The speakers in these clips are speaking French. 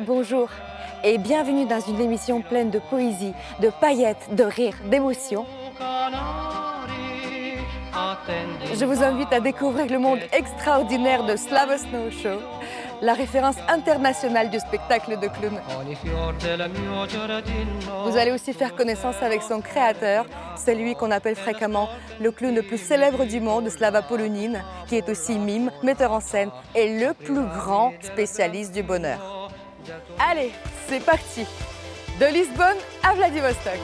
bonjour et bienvenue dans une émission pleine de poésie, de paillettes, de rires, d'émotions. Je vous invite à découvrir le monde extraordinaire de Slava Snow Show, la référence internationale du spectacle de clown. Vous allez aussi faire connaissance avec son créateur, celui qu'on appelle fréquemment le clown le plus célèbre du monde, Slava Polonin, qui est aussi mime, metteur en scène et le plus grand spécialiste du bonheur. Allez, c'est parti. De Lisbonne à Vladivostok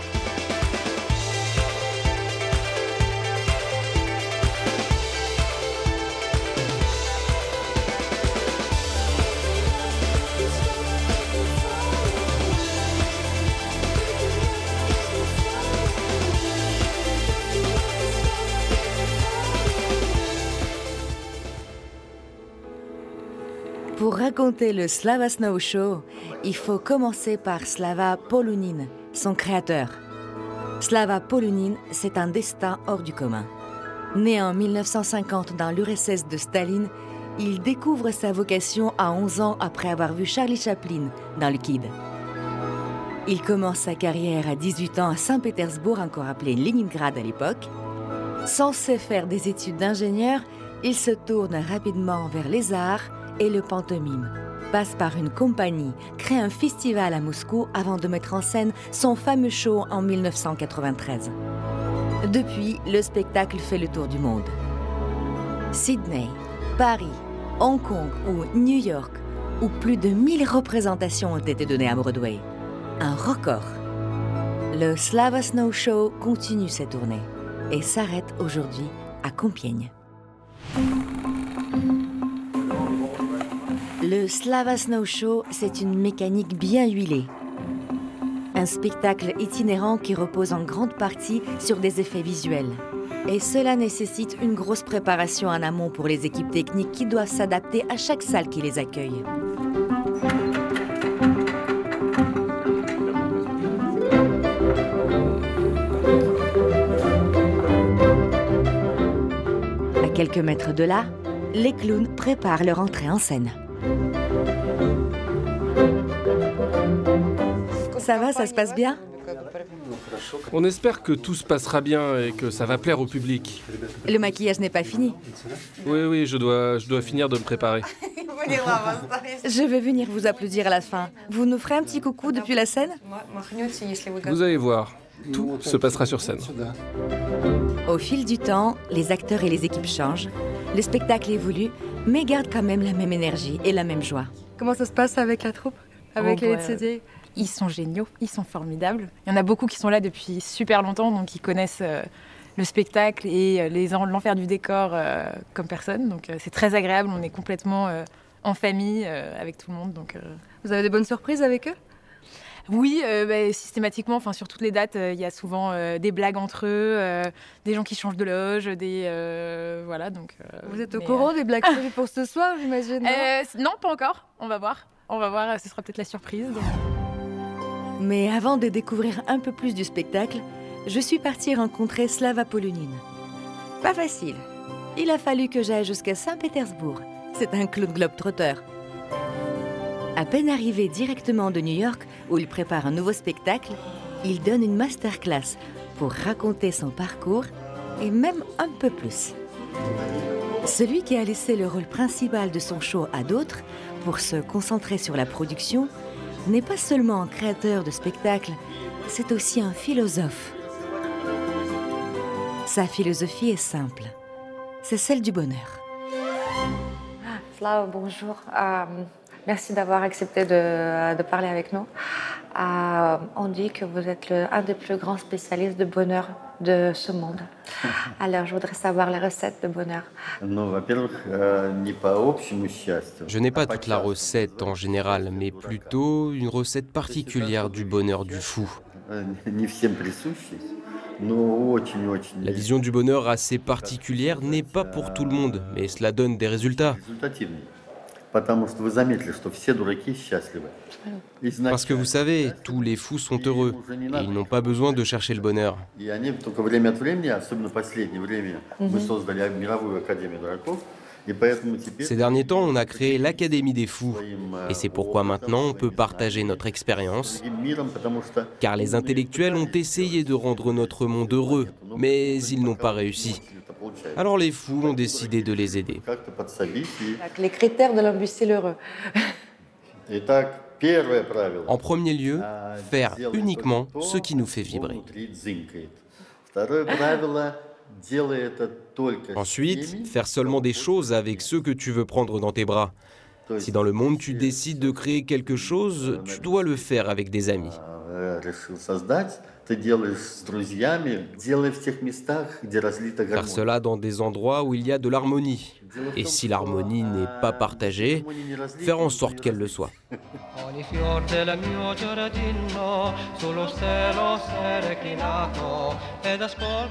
Pour raconter le Slava Snow Show, il faut commencer par Slava Polunin, son créateur. Slava Polunin, c'est un destin hors du commun. Né en 1950 dans l'URSS de Staline, il découvre sa vocation à 11 ans après avoir vu Charlie Chaplin dans le Kid. Il commence sa carrière à 18 ans à Saint-Pétersbourg, encore appelé Leningrad à l'époque. Censé faire des études d'ingénieur, il se tourne rapidement vers les arts et le pantomime. Passe par une compagnie, crée un festival à Moscou avant de mettre en scène son fameux show en 1993. Depuis, le spectacle fait le tour du monde. Sydney, Paris, Hong Kong ou New York, où plus de 1000 représentations ont été données à Broadway. Un record. Le Slava Snow Show continue sa tournée et s'arrête aujourd'hui à Compiègne. Le Slava Snow Show, c'est une mécanique bien huilée. Un spectacle itinérant qui repose en grande partie sur des effets visuels. Et cela nécessite une grosse préparation en amont pour les équipes techniques qui doivent s'adapter à chaque salle qui les accueille. À quelques mètres de là, les clowns préparent leur entrée en scène. Ça va, ça se passe bien On espère que tout se passera bien et que ça va plaire au public. Le maquillage n'est pas fini. Oui, oui, je dois, je dois finir de me préparer. Je vais venir vous applaudir à la fin. Vous nous ferez un petit coucou depuis la scène Vous allez voir, tout se passera sur scène. Au fil du temps, les acteurs et les équipes changent. Le spectacle évolue, mais garde quand même la même énergie et la même joie. Comment ça se passe avec la troupe Avec Oh, les bah, CD Ils sont géniaux, ils sont formidables. Il y en a beaucoup qui sont là depuis super longtemps, donc ils connaissent euh, le spectacle et euh, l'enfer du décor euh, comme personne. Donc euh, c'est très agréable, on est complètement euh, en famille euh, avec tout le monde. Donc, euh, Vous avez des bonnes surprises avec eux? Oui, euh, bah, systématiquement, enfin sur toutes les dates, euh, il y a souvent euh, des blagues entre eux, euh, des gens qui changent de loge, des euh, voilà donc. euh, Vous êtes au courant des blagues prévues pour ce soir, j'imagine non? Non, pas encore. On va voir. On va voir. Ce sera peut-être la surprise. donc. Mais avant de découvrir un peu plus du spectacle, je suis partie rencontrer Slava Polunin. Pas facile. Il a fallu que j'aille jusqu'à Saint-Pétersbourg. C'est un clown globe-trotteur. À peine arrivé directement de New York, où il prépare un nouveau spectacle, il donne une masterclass pour raconter son parcours et même un peu plus. Celui qui a laissé le rôle principal de son show à d'autres pour se concentrer sur la production n'est pas seulement un créateur de spectacles, c'est aussi un philosophe. Sa philosophie est simple. C'est celle du bonheur. Bonjour. Euh, merci d'avoir accepté de, parler avec nous. Euh, on dit que vous êtes un des plus grands spécialistes de bonheur de ce monde. Alors, je voudrais savoir les recettes de bonheur. Je n'ai pas toute la recette en général, mais plutôt une recette particulière du bonheur du fou. La vision du bonheur assez particulière n'est pas pour tout le monde, mais cela donne des résultats. Parce que vous savez, tous les fous sont heureux et ils n'ont pas besoin de chercher le bonheur. Ces derniers temps, on a créé l'Académie des fous. Et c'est pourquoi maintenant on peut partager notre expérience. Car les intellectuels ont essayé de rendre notre monde heureux, mais ils n'ont pas réussi. Alors les fous ont décidé de les aider. Les critères de l'imbécile heureux. En premier lieu, faire uniquement ce qui nous fait vibrer. Ensuite, faire seulement des choses avec ceux que tu veux prendre dans tes bras. Si dans le monde tu décides de créer quelque chose, tu dois le faire avec des amis. Faire cela dans des endroits où il y a de l'harmonie. Et si l'harmonie n'est pas partagée, faire en sorte qu'elle le soit.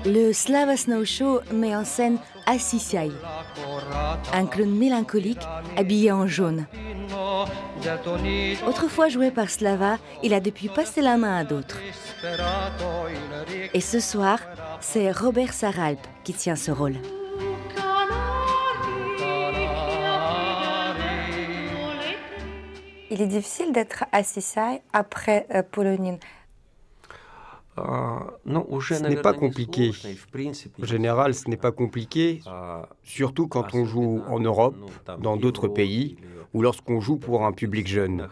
Le Slava Snow Show met en scène Assisiai, un clown mélancolique habillé en jaune. Autrefois joué par Slava, il a depuis passé la main à d'autres. Et ce soir, c'est Robert Saralp qui tient ce rôle. Il est difficile d'être Assisai après euh, Polonine. Ce n'est pas compliqué. En général, ce n'est pas compliqué, surtout quand on joue en Europe, dans d'autres pays, ou lorsqu'on joue pour un public jeune.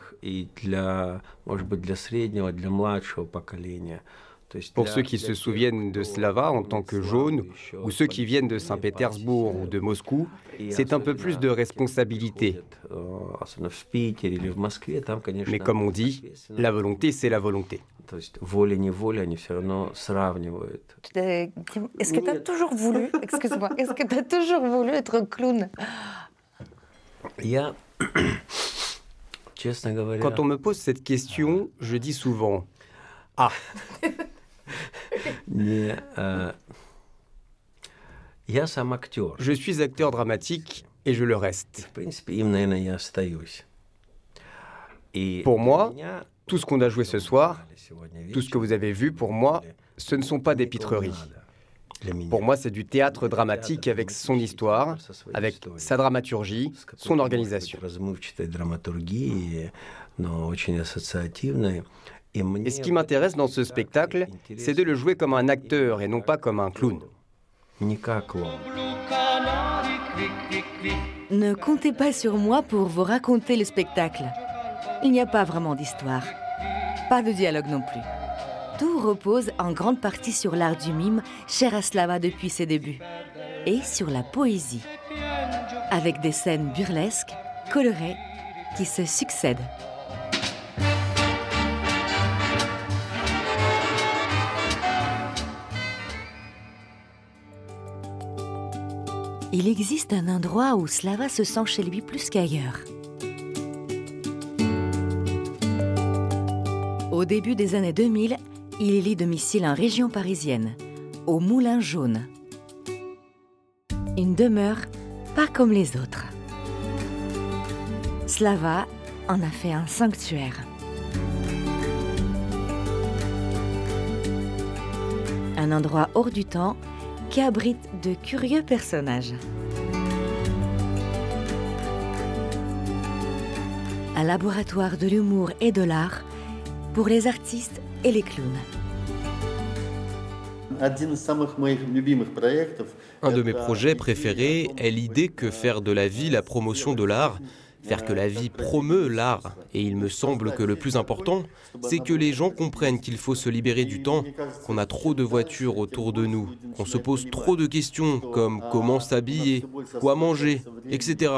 Pour ceux qui se souviennent de Slava en tant que jaune, ou ceux qui viennent de Saint-Pétersbourg ou de Moscou, c'est un peu plus de responsabilité. Mais comme on dit, la volonté, c'est la volonté. Est-ce que tu as toujours voulu, excuse-moi, est-ce que tu as toujours voulu être clown? Quand on me pose cette question, je dis souvent Ah Je suis acteur dramatique et je le reste. Pour moi, tout ce qu'on a joué ce soir, tout ce que vous avez vu pour moi, ce ne sont pas des pitreries. Pour moi, c'est du théâtre dramatique avec son histoire, avec sa dramaturgie, son organisation. Et ce qui m'intéresse dans ce spectacle, c'est de le jouer comme un acteur et non pas comme un clown. Ne comptez pas sur moi pour vous raconter le spectacle. Il n'y a pas vraiment d'histoire. Pas de dialogue non plus. Tout repose en grande partie sur l'art du mime, cher à Slava depuis ses débuts, et sur la poésie, avec des scènes burlesques, colorées, qui se succèdent. Il existe un endroit où Slava se sent chez lui plus qu'ailleurs. Au début des années 2000, il élit domicile en région parisienne, au Moulin Jaune. Une demeure pas comme les autres. Slava en a fait un sanctuaire. Un endroit hors du temps qui abrite de curieux personnages. Un laboratoire de l'humour et de l'art pour les artistes et les clowns. Un de mes projets préférés est l'idée que faire de la vie la promotion de l'art faire que la vie promeut l'art. Et il me semble que le plus important, c'est que les gens comprennent qu'il faut se libérer du temps, qu'on a trop de voitures autour de nous, qu'on se pose trop de questions comme comment s'habiller, quoi manger, etc.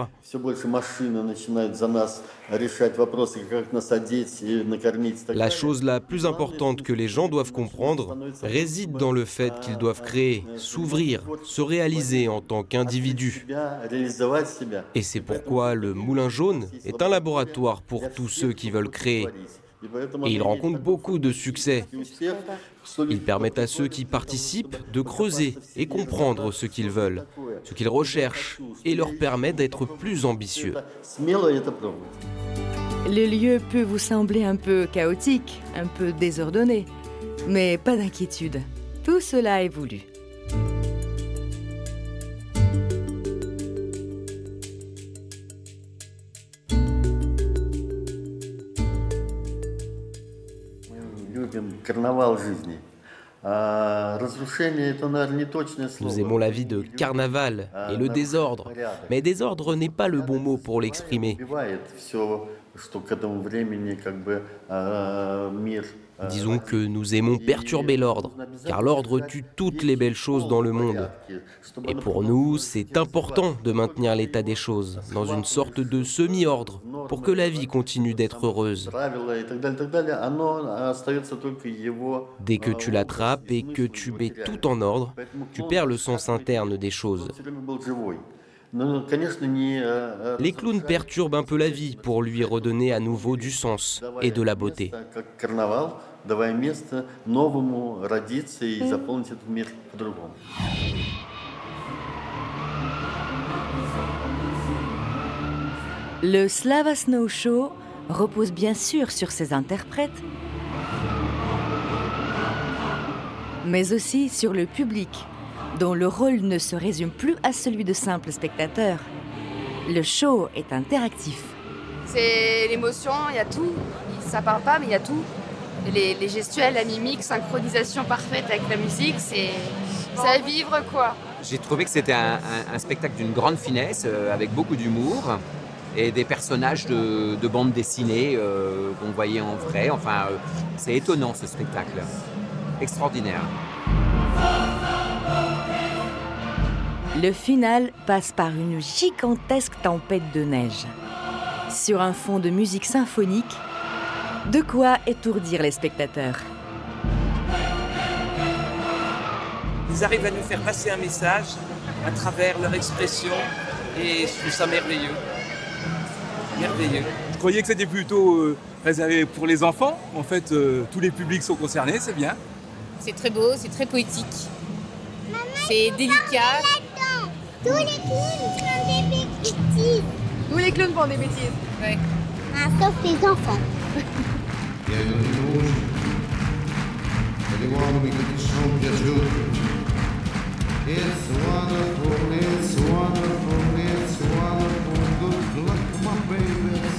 La chose la plus importante que les gens doivent comprendre réside dans le fait qu'ils doivent créer, s'ouvrir, se réaliser en tant qu'individus. Et c'est pourquoi le Moulin Est un laboratoire pour tous ceux qui veulent créer. Et il rencontre beaucoup de succès. Il permet à ceux qui participent de creuser et comprendre ce qu'ils veulent, ce qu'ils recherchent, et leur permet d'être plus ambitieux. Le lieu peut vous sembler un peu chaotique, un peu désordonné, mais pas d'inquiétude. Tout cela est voulu. Nous aimons la vie de carnaval et le désordre, mais désordre n'est pas le bon mot pour l'exprimer. Disons que nous aimons perturber l'ordre, car l'ordre tue toutes les belles choses dans le monde. Et pour nous, c'est important de maintenir l'état des choses, dans une sorte de semi-ordre, pour que la vie continue d'être heureuse. Dès que tu l'attrapes et que tu mets tout en ordre, tu perds le sens interne des choses. Les clowns perturbent un peu la vie pour lui redonner à nouveau du sens et de la beauté. Le Slava Snow Show repose bien sûr sur ses interprètes, mais aussi sur le public dont le rôle ne se résume plus à celui de simple spectateur. Le show est interactif. C'est l'émotion, il y a tout. Ça parle pas, mais il y a tout. Les, gestuels, la mimique, synchronisation parfaite avec la musique, c'est à vivre quoi. J'ai trouvé que c'était un, spectacle d'une grande finesse, euh, avec beaucoup d'humour et des personnages de, bande dessinée euh, qu'on voyait en vrai. Enfin, euh, c'est étonnant ce spectacle. Extraordinaire. Le final passe par une gigantesque tempête de neige. Sur un fond de musique symphonique, de quoi étourdir les spectateurs. Ils arrivent à nous faire passer un message à travers leur expression et je trouve ça merveilleux. Merveilleux. Je croyais que c'était plutôt euh, réservé pour les enfants? En fait, euh, tous les publics sont concernés, c'est bien. C'est très beau, c'est très poétique. C'est délicat. Tous les clowns font des bêtises. Tous les clowns font des bêtises. Ouais. Ah, sauf les enfants.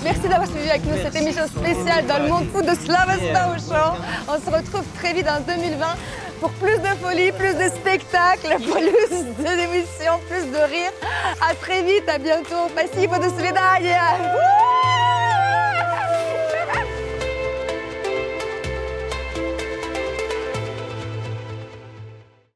Merci d'avoir suivi avec nous cette émission spéciale dans le monde fou de Slavasta au chant. On se retrouve très vite en 2020 pour plus de folie, plus de spectacles, plus d'émissions, plus de rire. À très vite, à bientôt. Спасибо, до свидания.